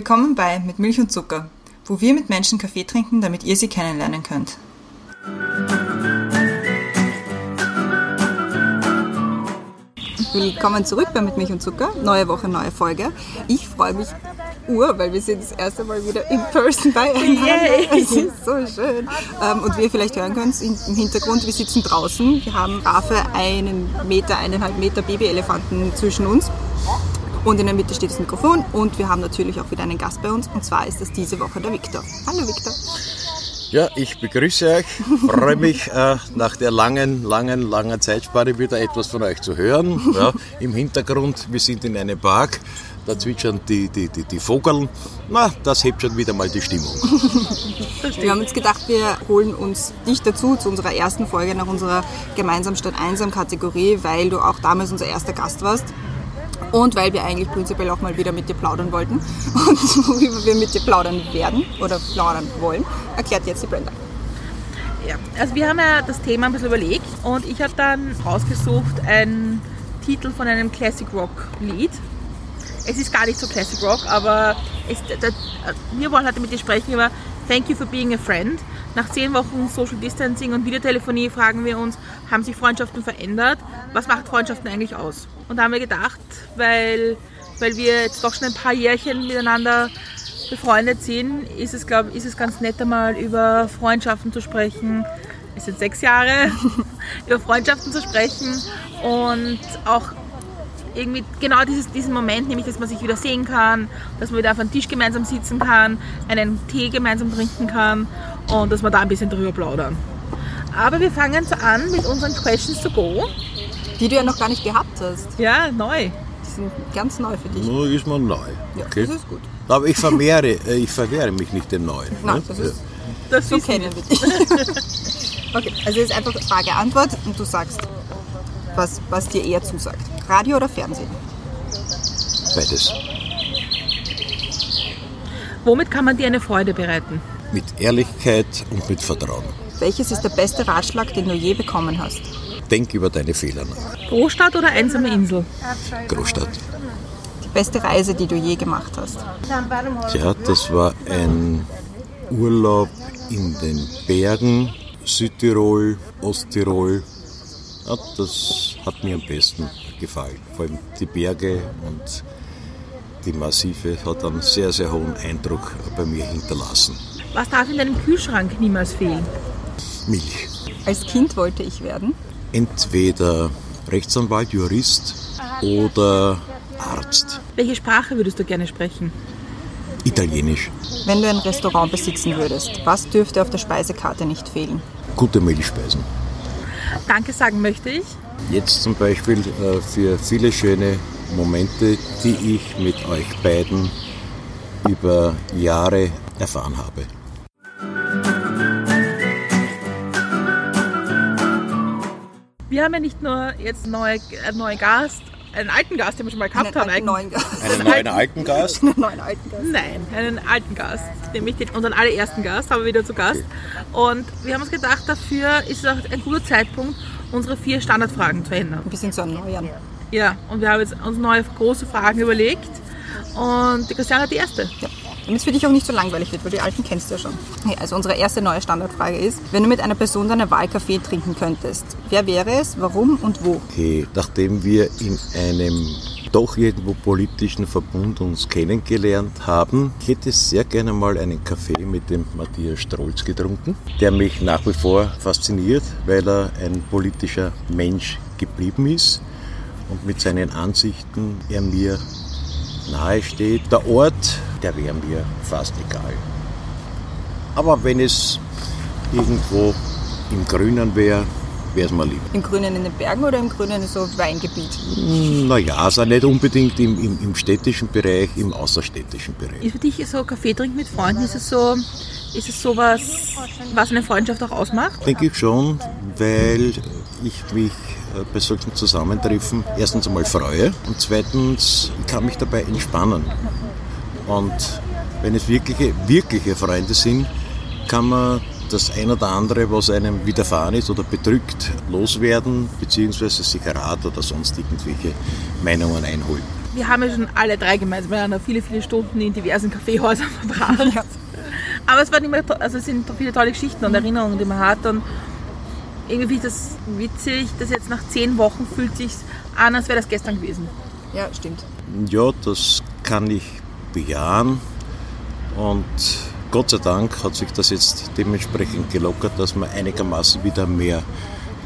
Willkommen bei Mit Milch und Zucker, wo wir mit Menschen Kaffee trinken, damit ihr sie kennenlernen könnt. Willkommen zurück bei Mit Milch und Zucker. Neue Woche, neue Folge. Ich freue mich ur, weil wir sind das erste Mal wieder in person beieinander. Yay. Es ist so schön. Ähm, und wie ihr vielleicht hören könnt, im Hintergrund, wir sitzen draußen. Wir haben brave einen Meter, eineinhalb Meter Babyelefanten zwischen uns. Und in der Mitte steht das Mikrofon und wir haben natürlich auch wieder einen Gast bei uns. Und zwar ist das diese Woche der Viktor. Hallo Viktor. Ja, ich begrüße euch, freue mich äh, nach der langen, langen, langen Zeitspanne wieder etwas von euch zu hören. Ja, Im Hintergrund, wir sind in einem Park, da zwitschern die, die, die, die Vogeln. Na, das hebt schon wieder mal die Stimmung. Wir haben uns gedacht, wir holen uns dich dazu zu unserer ersten Folge nach unserer Gemeinsam statt einsam Kategorie, weil du auch damals unser erster Gast warst. Und weil wir eigentlich prinzipiell auch mal wieder mit dir plaudern wollten. Und worüber wir mit dir plaudern werden oder plaudern wollen, erklärt jetzt die Brenda. Ja, also wir haben ja das Thema ein bisschen überlegt und ich habe dann rausgesucht einen Titel von einem Classic Rock Lied. Es ist gar nicht so Classic Rock, aber es, da, wir wollen heute mit dir sprechen über Thank you for being a friend. Nach zehn Wochen Social Distancing und Videotelefonie fragen wir uns, haben sich Freundschaften verändert? Was macht Freundschaften eigentlich aus? Und da haben wir gedacht, weil, weil wir jetzt doch schon ein paar Jährchen miteinander befreundet sind, ist es, glaub, ist es ganz nett, einmal über Freundschaften zu sprechen. Es sind sechs Jahre, über Freundschaften zu sprechen und auch irgendwie genau dieses, diesen Moment, nämlich dass man sich wieder sehen kann, dass man wieder auf einem Tisch gemeinsam sitzen kann, einen Tee gemeinsam trinken kann und dass wir da ein bisschen drüber plaudern. Aber wir fangen so an mit unseren Questions to go. Die du ja noch gar nicht gehabt hast. Ja, neu. Die sind ganz neu für dich. Nur ist man neu. Ja, Okay. das ist gut. Aber ich vermehre, äh, ich verwehre mich nicht den Neuen. Nein, ne? das ist, Das so kennen wir dich. Okay, also jetzt einfach Frage-Antwort und du sagst, was, was dir eher zusagt. Radio oder Fernsehen? Beides. Womit kann man dir eine Freude bereiten? Mit Ehrlichkeit und mit Vertrauen. Welches ist der beste Ratschlag, den du je bekommen hast? Denk über deine Fehler nach. Großstadt oder einsame Insel? Großstadt. Die beste Reise, die du je gemacht hast? Tja, das war ein Urlaub in den Bergen, Südtirol, Osttirol. Ja, das hat mir am besten gefallen. Vor allem die Berge und die Massive hat einen sehr, sehr hohen Eindruck bei mir hinterlassen. Was darf in deinem Kühlschrank niemals fehlen? Milch. Als Kind wollte ich werden. Entweder Rechtsanwalt, Jurist oder Arzt. Welche Sprache würdest du gerne sprechen? Italienisch. Wenn du ein Restaurant besitzen würdest, was dürfte auf der Speisekarte nicht fehlen? Gute Milchspeisen. Danke sagen möchte ich. Jetzt zum Beispiel äh, für viele schöne Momente, die ich mit euch beiden über Jahre erfahren habe. Wir haben ja nicht nur jetzt neue, einen neuen Gast, einen alten Gast, den wir schon mal gehabt haben. einen neuen Gast. Einen neuen alten Gast? Einen neuen alten Gast. Nein, einen alten Gast, nämlich den, unseren allerersten Gast haben wir wieder zu Gast. Und wir haben uns gedacht, dafür ist es auch ein guter Zeitpunkt, unsere vier Standardfragen zu ändern. Ein bisschen zu erneuern. Ja, und wir haben jetzt uns neue große Fragen überlegt. Und die Christiane hat die erste. Ja. Damit es für dich auch nicht so langweilig wird, weil die alten kennst du ja schon. Okay, also unsere erste neue Standardfrage ist, wenn du mit einer Person deiner Wahl Kaffee trinken könntest, wer wäre es, warum und wo? Okay, nachdem wir in einem doch irgendwo politischen Verbund uns kennengelernt haben, ich hätte sehr gerne mal einen Kaffee mit dem Matthias Strolz getrunken, der mich nach wie vor fasziniert, weil er ein politischer Mensch geblieben ist und mit seinen Ansichten er mir nahe steht. Der Ort, der wäre mir fast egal. Aber wenn es irgendwo im Grünen wäre, wäre es mir lieber. Im Grünen in den Bergen oder im Grünen so Weingebiet? Naja, also nicht unbedingt im, im, im städtischen Bereich, im außerstädtischen Bereich. Ist für dich so Kaffee trinken mit Freunden, ist es so, ist es sowas, was eine Freundschaft auch ausmacht? Denke ich schon, weil ich mich äh, bei solchen Zusammentreffen erstens einmal freue und zweitens ich kann mich dabei entspannen. Und wenn es wirkliche, wirkliche Freunde sind, kann man das ein oder andere, was einem widerfahren ist oder bedrückt, loswerden, beziehungsweise sich Rat oder sonst irgendwelche Meinungen einholen. wir haben ja schon alle drei gemeinsam miteinander viele, viele Stunden in diversen Kaffeehäusern verbracht. Ja. Aber es, waren immer, also es sind viele tolle Geschichten und Erinnerungen, die man hat. Und irgendwie ist das witzig, dass jetzt nach zehn Wochen fühlt sich an, als wäre das gestern gewesen. Ja, stimmt. Ja, das kann ich bejahen. Und Gott sei Dank hat sich das jetzt dementsprechend gelockert, dass wir einigermaßen wieder mehr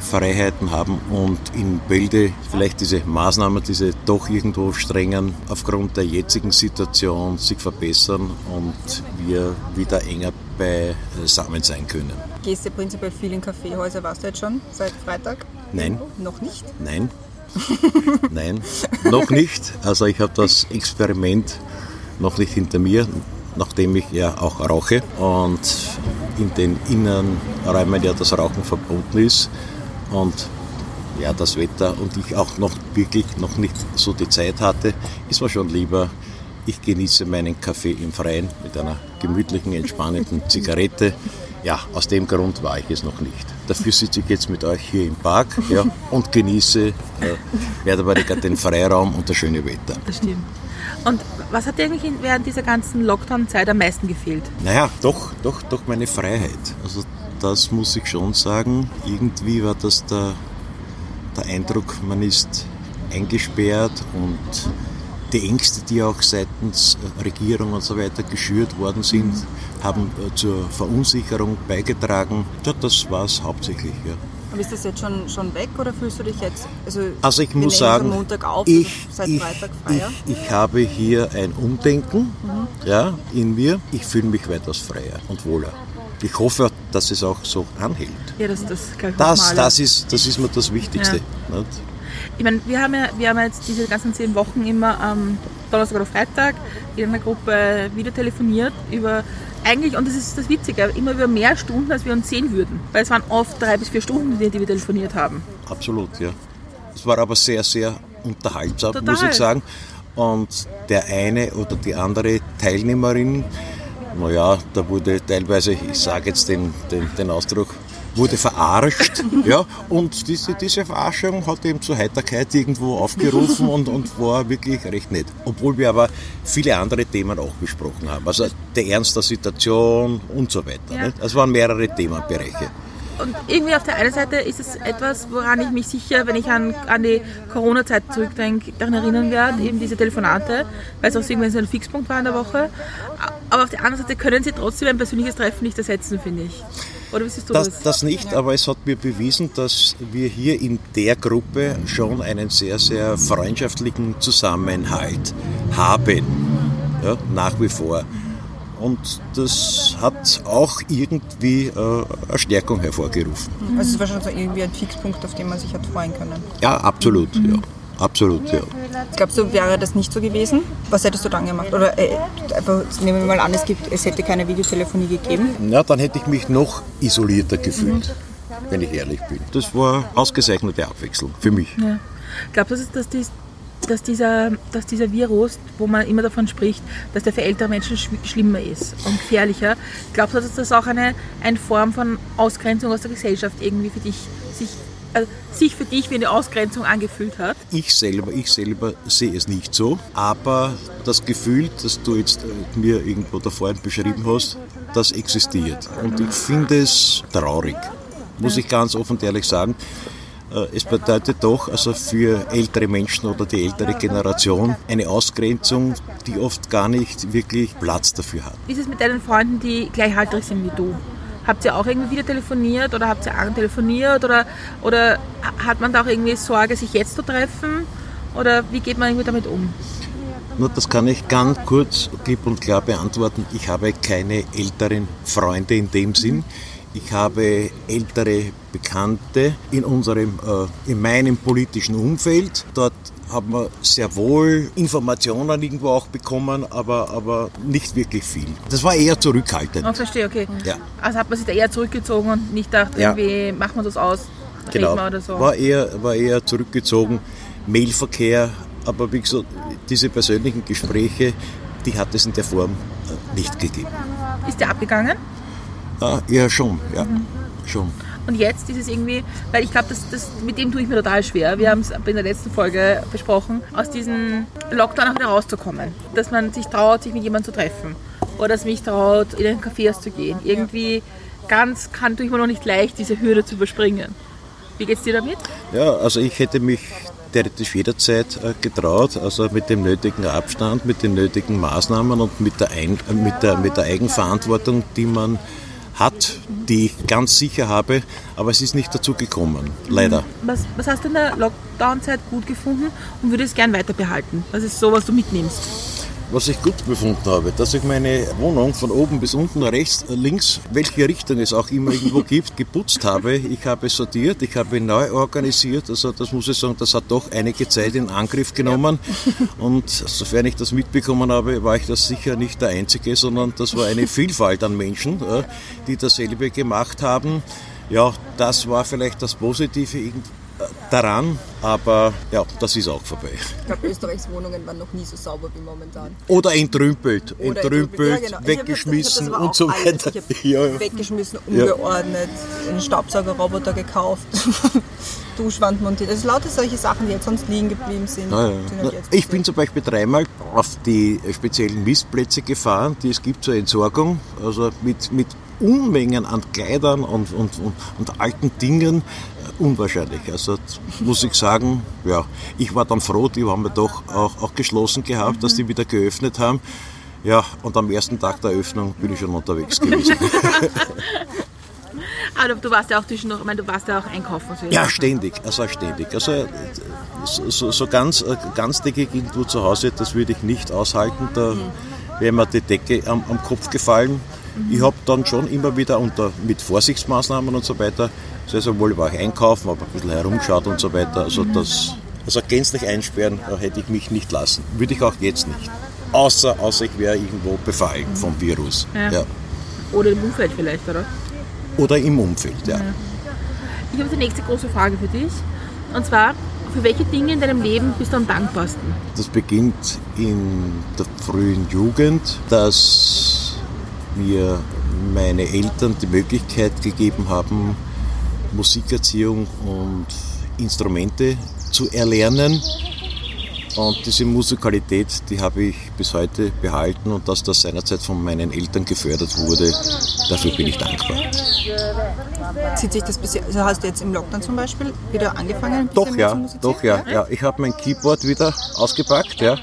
Freiheiten haben und in Bälde vielleicht diese Maßnahmen, diese doch irgendwo strengen, aufgrund der jetzigen Situation sich verbessern und wir wieder enger beisammen sein können. Gehst du prinzipiell viel in Kaffeehäuser? Warst du jetzt schon seit Freitag? Nein. Noch nicht? Nein. Nein, noch nicht. Also ich habe das Experiment noch nicht hinter mir, nachdem ich ja auch rauche und in den Innenräumen ja das Rauchen verboten ist und ja, das Wetter und ich auch noch wirklich noch nicht so die Zeit hatte, ist mir schon lieber, ich genieße meinen Kaffee im Freien mit einer gemütlichen, entspannenden Zigarette. Ja, aus dem Grund war ich es noch nicht. Dafür sitze ich jetzt mit euch hier im Park ja, und genieße, äh, werde aber den Freiraum und das schöne Wetter. Das stimmt. Und was hat dir eigentlich während dieser ganzen Lockdown-Zeit am meisten gefehlt? Naja, doch, doch, doch meine Freiheit. Also das muss ich schon sagen. Irgendwie war das der, der Eindruck, man ist eingesperrt und die Ängste, die auch seitens Regierung und so weiter geschürt worden sind, haben äh, zur Verunsicherung beigetragen. Ja, das war es hauptsächlich. Ja. Aber ist das jetzt schon, schon weg oder fühlst du dich jetzt? Also, also ich muss sagen, Montag auf, ich, seit ich, Freitag freier? Ich, ich, habe hier ein Umdenken mhm. ja, in mir. Ich fühle mich weitaus freier und wohler. Ich hoffe, dass es auch so anhält. Ja, das, das, das, das, ist, das ist mir das Wichtigste. Ja. Ich meine, wir haben ja wir haben jetzt diese ganzen zehn Wochen immer am ähm, Donnerstag oder Freitag in einer Gruppe wieder telefoniert über eigentlich, und das ist das Witzige, immer über mehr Stunden, als wir uns sehen würden. Weil es waren oft drei bis vier Stunden, die wir telefoniert haben. Absolut, ja. Es war aber sehr, sehr unterhaltsam, Total. muss ich sagen. Und der eine oder die andere Teilnehmerin, naja, da wurde teilweise, ich sage jetzt den, den, den Ausdruck, wurde verarscht. ja, und diese, diese Verarschung hat eben zur Heiterkeit irgendwo aufgerufen und, und war wirklich recht nett. Obwohl wir aber viele andere Themen auch besprochen haben. Also der Ernst der Situation und so weiter. Ja. Es waren mehrere Themenbereiche. Und irgendwie auf der einen Seite ist es etwas, woran ich mich sicher, wenn ich an, an die Corona-Zeit zurückdenke, daran erinnern werde, eben diese Telefonate, weil es auch irgendwie so ein Fixpunkt war in der Woche. Aber auf der anderen Seite können sie trotzdem ein persönliches Treffen nicht ersetzen, finde ich. Oder wie siehst du das? Das, das nicht, aber es hat mir bewiesen, dass wir hier in der Gruppe schon einen sehr, sehr freundschaftlichen Zusammenhalt haben. Ja, nach wie vor. Und das hat auch irgendwie äh, eine Stärkung hervorgerufen. Also es war schon so irgendwie ein Fixpunkt, auf den man sich hat freuen können. Ja, absolut, mhm. ja. Absolut, ja. Glaubst du, wäre das nicht so gewesen? Was hättest du dann gemacht? Oder äh, einfach, nehmen wir mal an, es, gibt, es hätte keine Videotelefonie gegeben? Na, dann hätte ich mich noch isolierter gefühlt, mhm. wenn ich ehrlich bin. Das war ausgezeichnete Abwechslung für mich. Ja. Glaubst du, dass, dies, dass, dieser, dass dieser Virus, wo man immer davon spricht, dass der für ältere Menschen schlimmer ist und gefährlicher, glaubst du, dass das auch eine, eine Form von Ausgrenzung aus der Gesellschaft irgendwie für dich sich also sich für dich wie eine Ausgrenzung angefühlt hat? Ich selber, ich selber sehe es nicht so, aber das Gefühl, das du jetzt äh, mir irgendwo da vorhin beschrieben hast, das existiert. Und ich finde es traurig, muss ich ganz offen und ehrlich sagen. Äh, es bedeutet doch also für ältere Menschen oder die ältere Generation eine Ausgrenzung, die oft gar nicht wirklich Platz dafür hat. Wie ist es mit deinen Freunden, die gleichaltrig sind wie du? Habt ihr auch irgendwie wieder telefoniert oder habt ihr telefoniert oder, oder hat man da auch irgendwie Sorge, sich jetzt zu treffen? Oder wie geht man irgendwie damit um? Nur das kann ich ganz kurz, klipp und klar beantworten. Ich habe keine älteren Freunde in dem Sinn. Ich habe ältere Bekannte in unserem, äh, in meinem politischen Umfeld. Dort haben wir sehr wohl Informationen irgendwo auch bekommen, aber, aber nicht wirklich viel. Das war eher zurückhaltend. Oh, verstehe, okay. Ja. Also hat man sich da eher zurückgezogen und nicht gedacht, ja. irgendwie machen wir das aus, genau. oder so. War eher, war eher zurückgezogen, Mailverkehr, aber wie gesagt, diese persönlichen Gespräche, die hat es in der Form äh, nicht gegeben. Ist der abgegangen? Ja, ah, eher schon, ja. Mhm. schon. Und jetzt ist es irgendwie, weil ich glaube, das, das, mit dem tue ich mir total schwer. Wir haben es in der letzten Folge besprochen, aus diesem Lockdown auch wieder rauszukommen. Dass man sich traut, sich mit jemandem zu treffen. Oder dass man sich traut, in einen Café zu gehen. Irgendwie ganz kann tue ich mir noch nicht leicht, diese Hürde zu überspringen. Wie geht's dir damit? Ja, also ich hätte mich theoretisch jederzeit äh, getraut, also mit dem nötigen Abstand, mit den nötigen Maßnahmen und mit der, Ein mit der, mit der Eigenverantwortung, die man hat, die ich ganz sicher habe, aber es ist nicht dazu gekommen, leider. Was, was hast du in der Lockdown-Zeit gut gefunden und würdest gern weiter behalten? Was ist so, was du mitnimmst? Was ich gut befunden habe, dass ich meine Wohnung von oben bis unten, rechts, links, welche Richtung es auch immer irgendwo gibt, geputzt habe. Ich habe sortiert, ich habe neu organisiert. Also das muss ich sagen, das hat doch einige Zeit in Angriff genommen. Und sofern ich das mitbekommen habe, war ich das sicher nicht der Einzige, sondern das war eine Vielfalt an Menschen, die dasselbe gemacht haben. Ja, das war vielleicht das Positive daran, aber ja, das ist auch vorbei. Ich glaube, Österreichs Wohnungen waren noch nie so sauber wie momentan. Oder entrümpelt, Oder entrümpelt, ja, genau. weggeschmissen das und so weiter. Ich ja. Weggeschmissen, umgeordnet, ja. einen Staubsaugerroboter gekauft. Duschwand montiert. Also lauter solche Sachen, die jetzt sonst liegen geblieben sind. Ja, ja. sind ich bin zum Beispiel dreimal auf die speziellen Mistplätze gefahren, die es gibt zur Entsorgung. Also mit, mit Unmengen an Kleidern und, und, und, und alten Dingen unwahrscheinlich. Also muss ich sagen, ja, ich war dann froh, die haben wir doch auch, auch geschlossen gehabt, mhm. dass die wieder geöffnet haben. Ja, und am ersten Tag der Öffnung bin ich schon unterwegs gewesen. Aber du warst ja auch zwischendurch, ich meine, du warst ja auch einkaufen. So ja, ständig, also ständig. Also so, so ganz, ganztägig irgendwo zu Hause, das würde ich nicht aushalten. Da mhm. wäre mir die Decke am, am Kopf gefallen. Mhm. Ich habe dann schon immer wieder unter, mit Vorsichtsmaßnahmen und so weiter sehr, sehr wohl war ich einkaufen, habe ein bisschen herumgeschaut und so weiter. Also das, also gänzlich einsperren hätte ich mich nicht lassen. Würde ich auch jetzt nicht. Außer, außer ich wäre irgendwo befallen vom Virus. Ja. Ja. Oder im Umfeld vielleicht, oder? Oder im Umfeld, ja. ja. Ich habe die nächste große Frage für dich. Und zwar, für welche Dinge in deinem Leben bist du am dankbarsten? Das beginnt in der frühen Jugend, dass mir meine Eltern die Möglichkeit gegeben haben, Musikerziehung und Instrumente zu erlernen. Und diese Musikalität, die habe ich bis heute behalten und dass das seinerzeit von meinen Eltern gefördert wurde, dafür bin ich dankbar. Zieht sich das bisher, also hast du jetzt im Lockdown zum Beispiel wieder angefangen? Doch, ja, doch, ja, ja. Ich habe mein Keyboard wieder ausgepackt, ja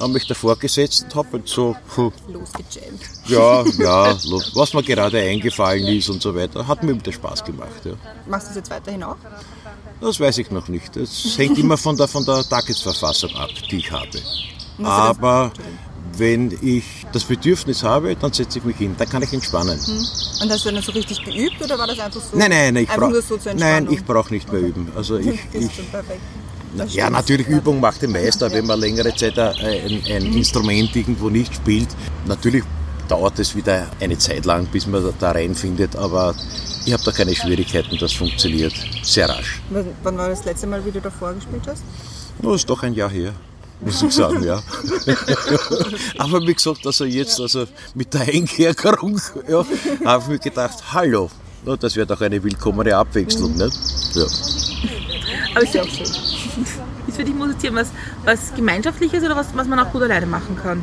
habe mich davor gesetzt und habe halt so puh, losgejammt. Ja, ja, was mir gerade eingefallen ist und so weiter. Hat mir wieder Spaß gemacht. Ja. Machst du das jetzt weiterhin auch? Das weiß ich noch nicht. Das hängt immer von der, von der Tagesverfassung ab, die ich habe. Aber wenn ich das Bedürfnis habe, dann setze ich mich hin. Dann kann ich entspannen. Hm. Und hast du dann so richtig geübt oder war das einfach so? Nein, nein, nein ich brauche so nein, ich brauche nicht mehr üben. Also ich, ich, ja, natürlich Übung macht den Meister, wenn man längere Zeit ein, ein Instrument irgendwo nicht spielt. Natürlich dauert es wieder eine Zeit lang, bis man da reinfindet, aber ich habe da keine Schwierigkeiten, das funktioniert sehr rasch. Wann war das letzte Mal, wie du davor gespielt hast? Das ist doch ein Jahr her muss ich sagen, ja. Aber wie gesagt, also jetzt, also mit der Einkehrung, ja, habe ich mir gedacht, hallo, das wäre doch eine willkommene Abwechslung, nicht? Ja. Aber ist ja auch schön. Ist für dich Musizieren was, was Gemeinschaftliches oder was, was man auch gut alleine machen kann?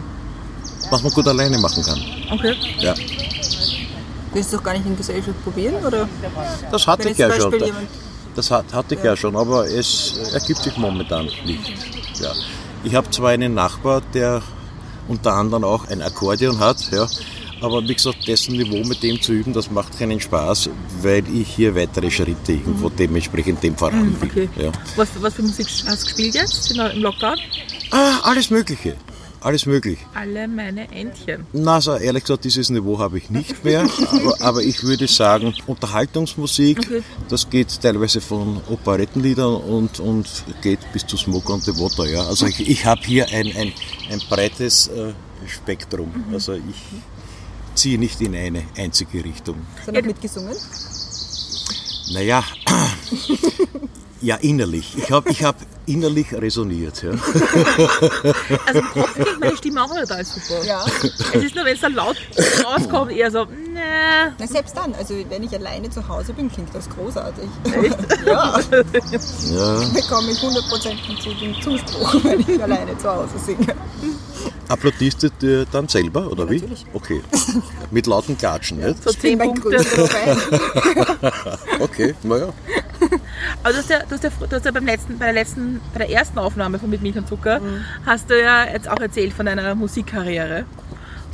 Was man gut alleine machen kann. Okay. Ja. Willst du doch gar nicht in Gesellschaft probieren? Oder? Das hatte ich ja schon. Das hat, hatte ich ja. ja schon, aber es ergibt sich momentan nicht. Ja. Ich habe zwar einen Nachbar, der unter anderem auch ein Akkordeon hat, ja, aber wie gesagt, dessen Niveau mit dem zu üben, das macht keinen Spaß, weil ich hier weitere Schritte irgendwo mhm. dementsprechend dem voran mhm, okay. Ja. Was, was für Musik hast du gespielt jetzt im Lockdown? Ah, alles Mögliche. Alles möglich. Alle meine Entchen. Na, also ehrlich gesagt, dieses Niveau habe ich nicht mehr. aber, aber, ich würde sagen, Unterhaltungsmusik, okay. das geht teilweise von Operettenliedern und, und geht bis zu Smoke on the Water. Ja. Also ich, ich habe hier ein, ein, ein breites äh, Spektrum. Mhm. Also ich ziehe nicht in eine einzige Richtung. Hast du noch mitgesungen? Naja, Ja, innerlich. Ich habe ich hab innerlich resoniert. Ja. Also im Kopf klingt meine Stimme auch total super. Ja. Es ist nur, wenn es dann laut rauskommt, eher so, nee. Na, selbst dann, also wenn ich alleine zu Hause bin, klingt das großartig. ja, Ja. bekomme ich hundertprozentigen Zuspruch, wenn ich alleine zu Hause singe. Applaudierst du dir dann selber, oder wie? natürlich. Okay. Mit lauten Klatschen, nicht? So Ich bin 10 mein Punkte. Okay, naja. Aber du hast ja, du hast ja, du hast ja beim letzten, bei, der letzten, bei der ersten Aufnahme von Mit Milch und Zucker, hast du ja jetzt auch erzählt von deiner Musikkarriere.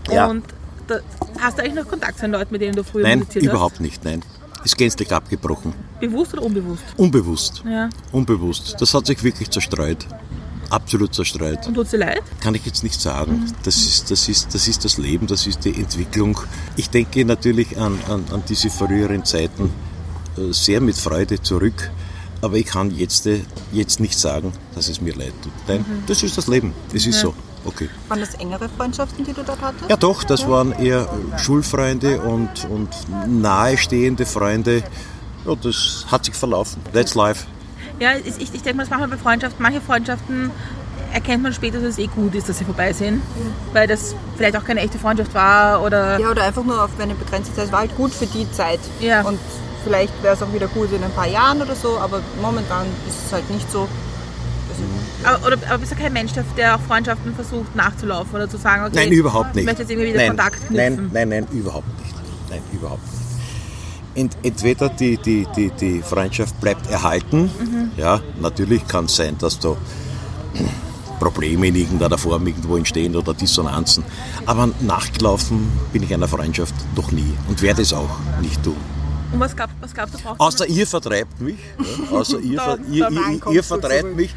Ja. Und da, hast du eigentlich noch Kontakt zu den Leuten, mit denen du früher Nein, musiziert überhaupt nicht, nein. Ist gänzlich abgebrochen. hast? Bewusst oder unbewusst? Unbewusst. Ja. Unbewusst. Das hat sich wirklich zerstreut. Absolut zerstreut. Und tut dir leid? Kann ich jetzt nicht sagen. Das ist das, ist, das, ist das Leben, das ist die Entwicklung. Ich denke natürlich an, an, an diese früheren Zeiten äh, sehr mit Freude zurück. Aber ich kann jetzt, äh, jetzt nicht sagen, dass es mir leid tut. Nein, das ist das Leben. Das ist so. Okay. Waren das engere Freundschaften, die du dort hattest? Ja doch, das waren eher Schulfreunde und, und nahestehende Freunde. Ja, das hat sich verlaufen. That's life. Ja, ich, ich, denke mal, das machen wir bei Freundschaften. Manche Freundschaften erkennt man später, dass es eh gut ist, dass sie vorbei sind. Weil das vielleicht auch keine echte Freundschaft war oder. Ja, oder einfach nur auf eine begrenzte Zeit. Es war halt gut für die Zeit. Ja. Und vielleicht wäre es auch wieder gut in ein paar Jahren oder so, aber momentan ist es halt nicht so. Aber, oder, aber bist du kein Mensch, der, auch Freundschaften versucht nachzulaufen oder zu sagen, okay, Nein, überhaupt nicht. ich möchte jetzt irgendwie wieder nein, Kontakt knüpfen? Nein, nein, nein, überhaupt nicht. Nein, überhaupt nicht. Ent, entweder die, die, die, die Freundschaft bleibt erhalten. Mhm. Ja, natürlich kann es sein, dass da Probleme in irgendeiner Form irgendwo entstehen oder Dissonanzen. Aber nachgelaufen bin ich einer Freundschaft noch nie und werde es auch nicht tun. Und was gab was gab's da braucht Außer ihr vertreibt mich. Ja, außer ihr, Dann- ihr, ihr, ihr vertreibt mich,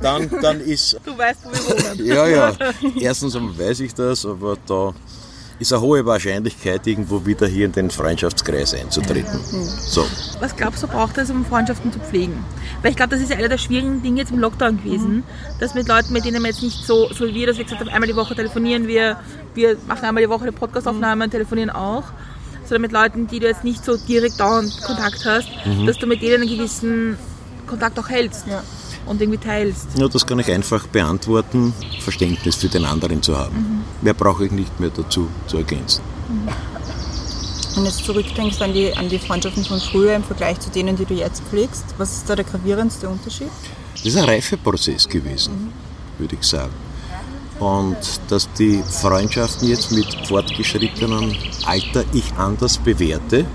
dann, dann ist Du weißt, wo wir wohnen. ja, ja. Erstens weiß ich das, aber da ist eine hohe Wahrscheinlichkeit, irgendwo wieder hier in den Freundschaftskreis einzutreten. So. Was glaubst du, braucht es, um Freundschaften zu pflegen? Weil ich glaube, das ist ja einer der schwierigen Dinge jetzt im Lockdown gewesen, dass mit Leuten, mit denen wir jetzt nicht so, so wie wir, dass wir gesagt haben, einmal die Woche telefonieren wir, wir machen einmal die Woche eine Podcastaufnahme und telefonieren auch, sondern mit Leuten, die du jetzt nicht so direkt dauernd Kontakt hast, dass du mit denen einen gewissen Kontakt auch hältst Ja. und irgendwie teilst. Ja, das kann ich einfach beantworten, Verständnis für den anderen zu haben. Mehr brauche ich nicht mehr dazu zu ergänzen. Wenn du jetzt zurückdenkst an die, an die Freundschaften von früher im Vergleich zu denen, die du jetzt pflegst, was ist da der gravierendste Unterschied? Das ist ein Reifeprozess gewesen, würde ich sagen. Und dass die Freundschaften jetzt mit fortgeschrittenem Alter ich anders bewerte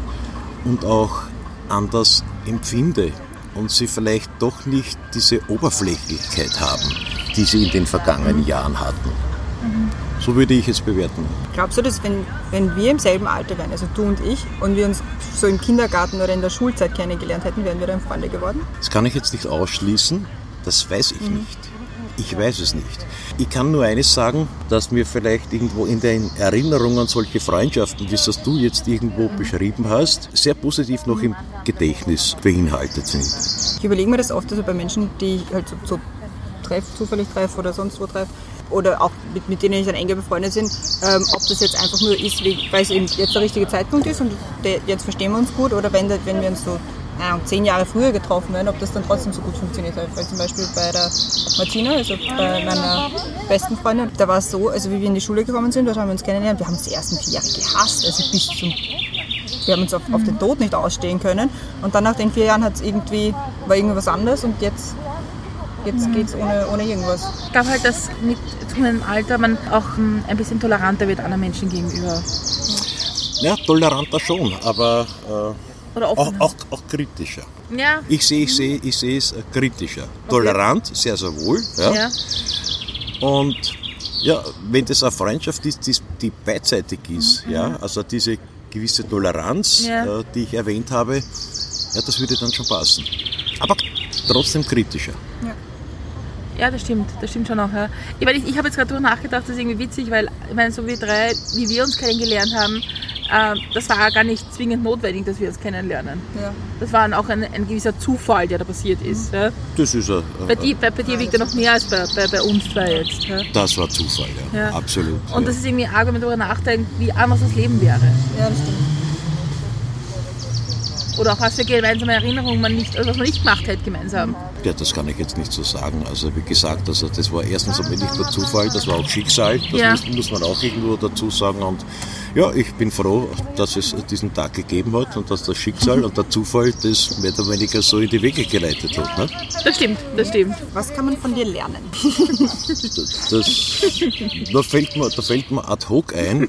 und auch anders empfinde und sie vielleicht doch nicht diese Oberflächlichkeit haben, die sie in den vergangenen Jahren hatten. So würde ich es bewerten. Glaubst du, dass wenn, wenn wir im selben Alter wären, also du und ich, und wir uns so im Kindergarten oder in der Schulzeit kennengelernt hätten, wären wir dann Freunde geworden? Das kann ich jetzt nicht ausschließen, das weiß ich nicht. Ich weiß es nicht. Ich kann nur eines sagen, dass mir vielleicht irgendwo in den Erinnerungen solche Freundschaften, wie es das du jetzt irgendwo beschrieben hast, sehr positiv noch im Gedächtnis beinhaltet sind. Ich überlege mir das oft also bei Menschen, die ich halt so, so treffe, zufällig treffe oder sonst wo treffe, oder auch mit, mit denen ich dann enger befreundet bin, ähm, ob das jetzt einfach nur ist, weil es eben jetzt der richtige Zeitpunkt ist und der, jetzt verstehen wir uns gut, oder wenn, wenn wir uns so Ahnung, zehn Jahre früher getroffen wären, ob das dann trotzdem so gut funktioniert hat. Weil zum Beispiel bei der Martina, also bei meiner besten Freundin, da war es so, also wie wir in die Schule gekommen sind, dort haben wir uns kennengelernt, wir haben uns die ersten vier Jahre gehasst, also bis zum wir haben uns auf, auf den Tod nicht ausstehen können. Und dann nach den vier Jahren hat es irgendwie, war irgendwie was anderes und jetzt, jetzt geht es ohne, ohne irgendwas. Ich glaube halt, dass mit zunehmendem Alter man auch ähm, ein bisschen toleranter wird anderen Menschen gegenüber. Ja, toleranter schon, aber äh, Oder auch, auch, auch kritischer. Ja, Ich sehe, ich sehe, ich es äh, kritischer. Tolerant, sehr, sehr wohl. Ja. ja. Und ja, wenn das eine Freundschaft ist, die, die beidseitig ist, ja, also diese gewisse Toleranz, Mhm. Ja. äh, die ich erwähnt habe, ja, das würde dann schon passen. Aber trotzdem kritischer. Ja, das stimmt, das stimmt schon auch. Ja. Ich, meine, ich, ich habe jetzt gerade darüber nachgedacht, das ist irgendwie witzig, weil ich meine, so wie drei, wie wir uns kennengelernt haben, das war gar nicht zwingend notwendig, dass wir uns kennenlernen. Ja. Das war auch ein, ein gewisser Zufall, der da passiert ist. Ja. Das ist ein, Bei, dir, bei, bei dir wiegt er noch mehr als bei, bei, bei uns zwei jetzt. Ja. das war Zufall, ja, Ja. absolut. Und ja. das ist irgendwie arg, wenn man darüber nachdenkt, wie anders das Leben wäre. Ja, das stimmt. Oder auch was für gemeinsame Erinnerungen man nicht, also was man nicht gemacht hat gemeinsam. Ja, das kann ich jetzt nicht so sagen. Also wie gesagt, also das war erstens einmal nicht der Zufall, das war auch Schicksal. Das Ja. muss, muss man auch irgendwo dazu sagen. Und ja, ich bin froh, dass es diesen Tag gegeben hat und dass das Schicksal und der Zufall das mehr oder weniger so in die Wege geleitet hat. Ne? Das stimmt, das stimmt. Was kann man von dir lernen? Das, da, fällt mir, da fällt mir ad hoc ein,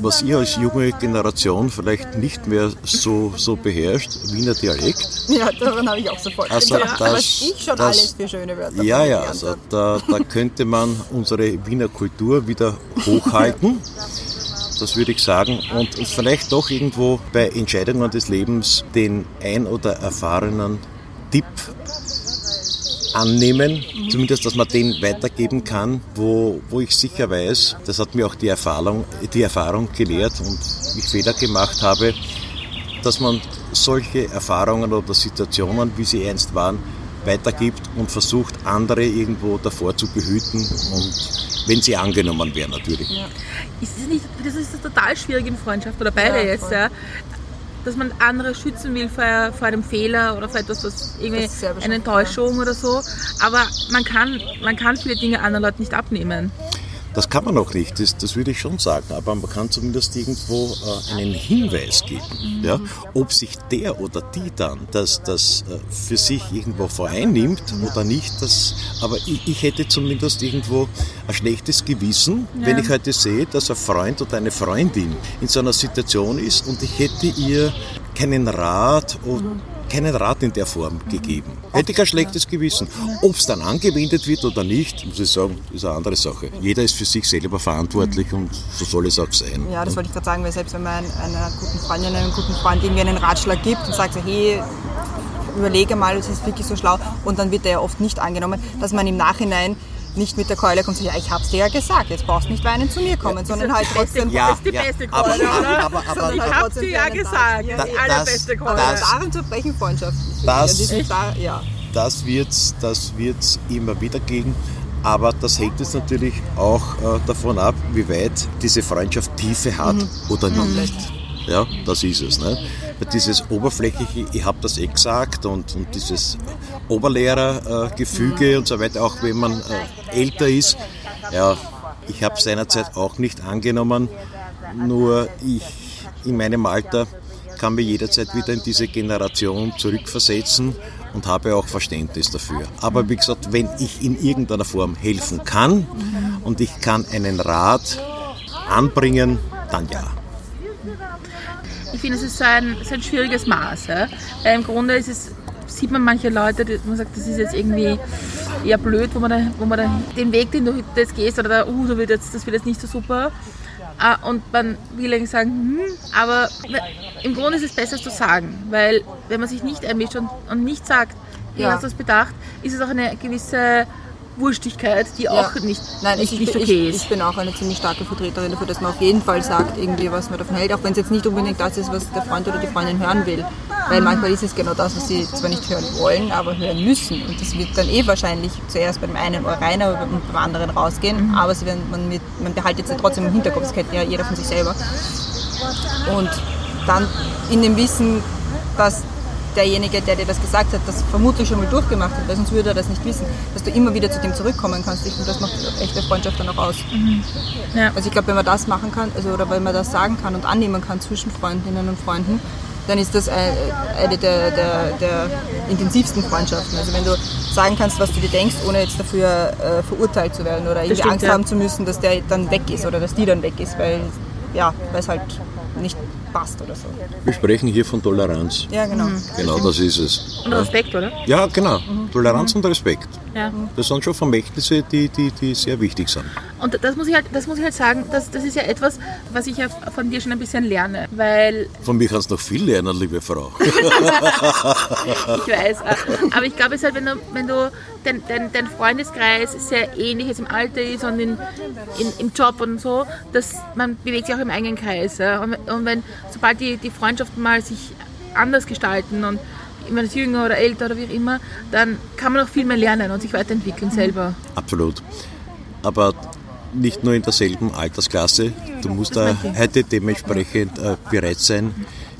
was ihr als junge Generation vielleicht nicht mehr so, so beherrscht, Wiener Dialekt. Ja, daran habe ich auch sofort Also gedacht, das- was ich schon das- alles für schöne Wörter Ja, ja, also da, da könnte man unsere Wiener Kultur wieder hochhalten. Das würde ich sagen. Und vielleicht doch irgendwo bei Entscheidungen des Lebens den ein oder erfahrenen Tipp annehmen, zumindest, dass man den weitergeben kann, wo, wo ich sicher weiß, das hat mir auch die Erfahrung, die Erfahrung gelehrt und ich Fehler gemacht habe, dass man solche Erfahrungen oder Situationen, wie sie einst waren, weitergibt und versucht, andere irgendwo davor zu behüten und wenn sie angenommen werden natürlich. Ist es nicht, das ist das total schwierig in Freundschaft oder beide Ja, jetzt, ja, dass man andere schützen will vor, vor einem Fehler oder vor etwas, was irgendwie Das eine Enttäuschung oder so. Aber man kann, man kann viele Dinge anderen Leuten nicht abnehmen. Das kann man auch nicht, das, das würde ich schon sagen, aber man kann zumindest irgendwo äh, einen Hinweis geben. Ja? Ob sich der oder die dann das, das äh, für sich irgendwo vereinnimmt oder nicht, das, aber ich, ich hätte zumindest irgendwo ein schlechtes Gewissen, wenn ich heute sehe, dass ein Freund oder eine Freundin in so einer Situation ist und ich hätte ihr keinen Rat oder keinen Rat in der Form gegeben. Hätte ich ein schlechtes Gewissen. Ob es dann angewendet wird oder nicht, muss ich sagen, ist eine andere Sache. Jeder ist für sich selber verantwortlich und so soll es auch sein. Ja, das wollte ich gerade sagen, weil selbst wenn man einer guten Freundin, einem guten Freund irgendwie einen Ratschlag gibt und sagt hey, überlege mal, das ist wirklich so schlau und dann wird der ja oft nicht angenommen, dass man im Nachhinein nicht mit der Keule kommt und sagt, ja, ich hab's dir ja gesagt, jetzt brauchst du nicht weinen zu mir kommen, sondern halt trotzdem... Ja, Das ist die ja, beste aber- Keule, aber- oder? aber- aber- ich aber- hab's dir ja gesagt, Tag. die allerbeste das- Keule. das- Darin zu brechen Freundschaft. Das- ja, da, ja. Das wird es das wird's immer wieder geben. Aber das hängt jetzt natürlich auch äh, davon ab, wie weit diese Freundschaft Tiefe hat oder nicht. Ja, das ist es. Ne? Dieses oberflächliche, ich habe das eh gesagt und, und dieses Oberlehrergefüge und so weiter, auch wenn man äh, älter ist. Ja, ich habe seinerzeit auch nicht angenommen, nur ich in meinem Alter kann mich jederzeit wieder in diese Generation zurückversetzen und habe auch Verständnis dafür. Aber wie gesagt, wenn ich in irgendeiner Form helfen kann und ich kann einen Rat anbringen, dann ja. Finde, es ist so ein, so ein schwieriges Maß. Ja? Weil Im Grunde ist es, sieht man manche Leute, die, man sagt, das ist jetzt irgendwie eher blöd, wo man, da, wo man da, den Weg, den du jetzt gehst, oder da, uh, wird jetzt, das wird jetzt nicht so super. Ah, Und man will eigentlich sagen, hm, aber im Grunde ist es besser es zu sagen, weil wenn man sich nicht einmischt und, und nicht sagt, hey, Ja. hast du das bedacht, ist es auch eine gewisse Wurstigkeit, die auch nicht, Nein, nicht, ich, nicht ich, okay ich, ist. ich bin auch eine ziemlich starke Vertreterin dafür, dass man auf jeden Fall sagt, irgendwie, was man davon hält, auch wenn es jetzt nicht unbedingt das ist, was der Freund oder die Freundin hören will. Weil manchmal ist es genau das, was sie zwar nicht hören wollen, aber hören müssen. Und das wird dann eh wahrscheinlich zuerst beim einen Ohr rein und beim anderen rausgehen. Aber sie werden, man, mit, man behaltet es ja trotzdem im Hinterkopf, das kennt ja jeder von sich selber. Und dann in dem Wissen, dass derjenige, der dir das gesagt hat, das vermutlich schon mal durchgemacht hat, weil sonst würde er das nicht wissen, dass du immer wieder zu dem zurückkommen kannst. Ich finde, das macht echte Freundschaft dann auch aus. Ja. Also ich glaube, wenn man das machen kann, also oder wenn man das sagen kann und annehmen kann zwischen Freundinnen und Freunden, dann ist das ein- eine der, der, der intensivsten Freundschaften. Also wenn du sagen kannst, was du dir denkst, ohne jetzt dafür äh, verurteilt zu werden oder irgendwie Angst ja. haben zu müssen, dass der dann weg ist oder dass die dann weg ist, weil ja, weil es halt nicht passt oder so. Wir sprechen hier von Toleranz. Ja, genau. Genau, das ist es. Und Respekt, oder? Ja, genau. Toleranz und Respekt. Ja. Das sind schon Vermächtnisse, die, die, die sehr wichtig sind. Und das muss ich halt, das muss ich halt sagen, das, das ist ja etwas, was ich ja von dir schon ein bisschen lerne, weil Von mir kannst du noch viel lernen, liebe Frau. ich weiß, äh, aber ich glaube, es ist halt, wenn du, wenn du dein, dein, dein Freundeskreis sehr ähnlich jetzt im Alter ist und in, in, im Job und so, dass man bewegt sich auch im eigenen Kreis. Ja? Und, und wenn, sobald die, die Freundschaften mal sich anders gestalten und man ist jünger oder älter oder wie auch immer, dann kann man auch viel mehr lernen und sich weiterentwickeln selber. Absolut. Aber nicht nur in derselben Altersklasse. Du musst da heute dementsprechend äh, bereit sein,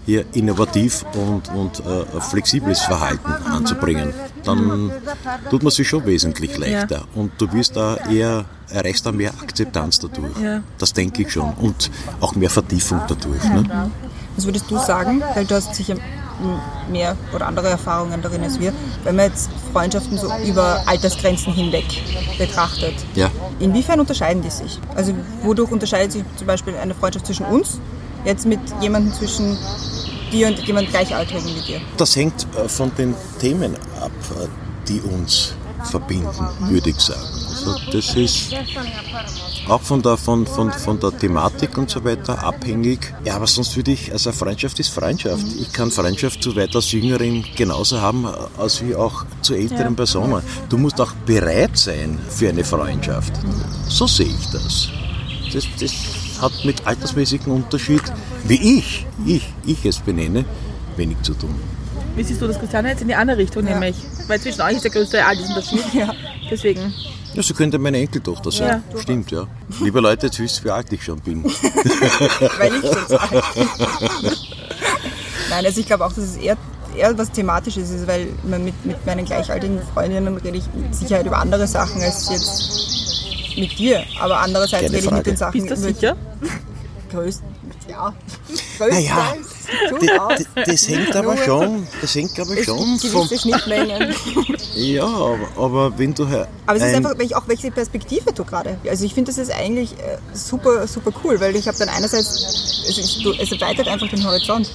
hier innovativ und, und äh, flexibles Verhalten anzubringen, dann tut man sich schon wesentlich leichter. Und du wirst da eher, erreichst da mehr Akzeptanz dadurch. Ja. Das denke ich schon. Und auch mehr Vertiefung dadurch. Ne? Was würdest du sagen, weil du hast sicher mehr oder andere Erfahrungen darin als wir, wenn man jetzt Freundschaften so über Altersgrenzen hinweg betrachtet. Ja. Inwiefern unterscheiden die sich? Also wodurch unterscheidet sich zum Beispiel eine Freundschaft zwischen uns jetzt mit jemandem zwischen dir und jemand Gleichaltrigen wie dir? Das hängt äh, von den Themen ab, äh, die uns verbinden, würde ich sagen. Also das ist auch von der, von, von, von der Thematik und so weiter abhängig. Ja, aber sonst würde ich, also Freundschaft ist Freundschaft. Ich kann Freundschaft zu weitaus Jüngeren genauso haben, äh, als wie auch zu älteren Personen. Du musst auch bereit sein für eine Freundschaft. So sehe ich das. Das, das hat mit altersmäßigen Unterschied, wie ich, ich, ich es benenne, wenig zu tun. Wie siehst du das, Christiane? Jetzt in die andere Richtung, nämlich. Weil zwischen euch ist der größte Altersunterschied. Ja. Deswegen. Ja, sie könnte meine Enkeltochter sein. Ja. Stimmt, ja. Liebe Leute, jetzt wisst ihr, wie alt ich schon bin. Weil ich schon sage. Nein, also ich glaube auch, dass es eher, eher was Thematisches ist, weil man mit, mit meinen gleichaltrigen Freundinnen rede ich mit Sicherheit über andere Sachen als jetzt mit dir. Aber andererseits Keine rede ich mit den Sachen Bist du sicher? größt, ja. Naja, Größtenteils durchaus. Das, das hängt aber schon, das hängt glaube ich Es schon gewisse Schnittmengen. ja, aber, aber wenn du Aber es ist ein- einfach, welch- auch welche Perspektive du gerade. Also ich finde, das ist eigentlich äh, super, super cool, weil ich habe dann einerseits, es, ist, du, es erweitert einfach den Horizont.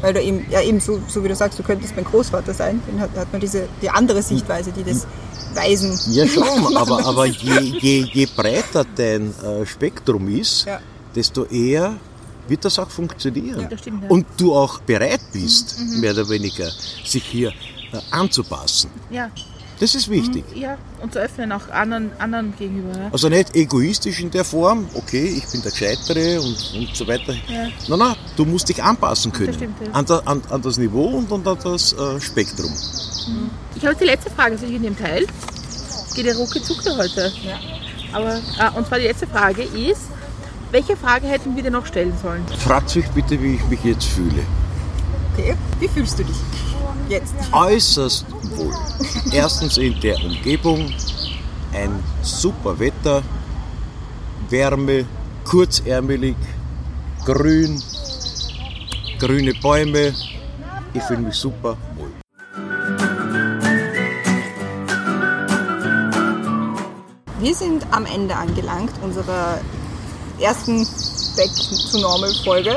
Weil du eben, ja eben so, so wie du sagst, du könntest mein Großvater sein, dann hat, hat man diese, die andere Sichtweise, die des Weisen. Ja schon, aber, aber je, je, je breiter dein äh, Spektrum ist, Ja. desto eher wird das auch funktionieren. das stimmt, ja. Und du auch bereit bist, mehr oder weniger, sich hier äh, anzupassen. Ja. Das ist wichtig. Ja. Und zu öffnen auch anderen, anderen gegenüber. Ja. Also nicht egoistisch in der Form, okay, ich bin der Gescheitere und, und so weiter. Ja. Nein, nein, du musst dich anpassen können. stimmt, ja. an, an, an das Niveau und, und an das äh, Spektrum. Ich habe jetzt die letzte Frage in dem Teil. Es geht ja rucki zucki heute. Ja. Aber, ah, und zwar die letzte Frage ist, welche Frage hätten wir dir noch stellen sollen? Fragt mich bitte, wie ich mich jetzt fühle. Okay, wie fühlst du dich jetzt? Äußerst wohl. Erstens in der Umgebung, ein super Wetter, Wärme, kurzärmelig, grün, grüne Bäume. Ich fühle mich super Wir sind am Ende angelangt unserer ersten Back to Normal Folge.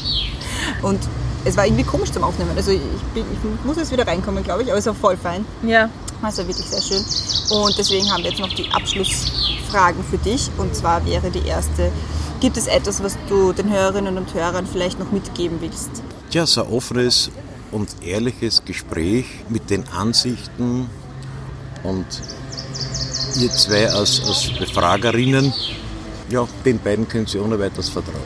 Und es war irgendwie komisch zum Aufnehmen. Also ich, bin, ich muss jetzt wieder reinkommen, glaube ich, aber es war voll fein. Ja. Also wirklich sehr schön. Und deswegen haben wir jetzt noch die Abschlussfragen für dich. Und zwar wäre die erste, gibt es etwas, was du den Hörerinnen und Hörern vielleicht noch mitgeben willst? Ja, so ein offenes und ehrliches Gespräch mit den Ansichten und ihr zwei als, als Befragerinnen, ja, den beiden können Sie ohne weiteres vertrauen.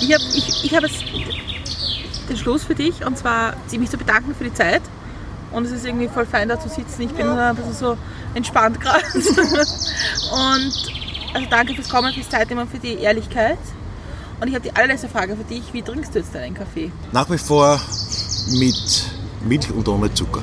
Ich habe ich, ich hab jetzt den Schluss für dich und zwar mich zu bedanken für die Zeit. Und es ist irgendwie voll fein da zu sitzen. Ich bin nur ein bisschen so entspannt gerade. und also danke fürs Kommen, fürs Zeitnehmen, für die Ehrlichkeit. Und ich habe die allerletzte Frage für dich. Wie trinkst du jetzt deinen Kaffee? Nach wie vor mit Milch und ohne Zucker.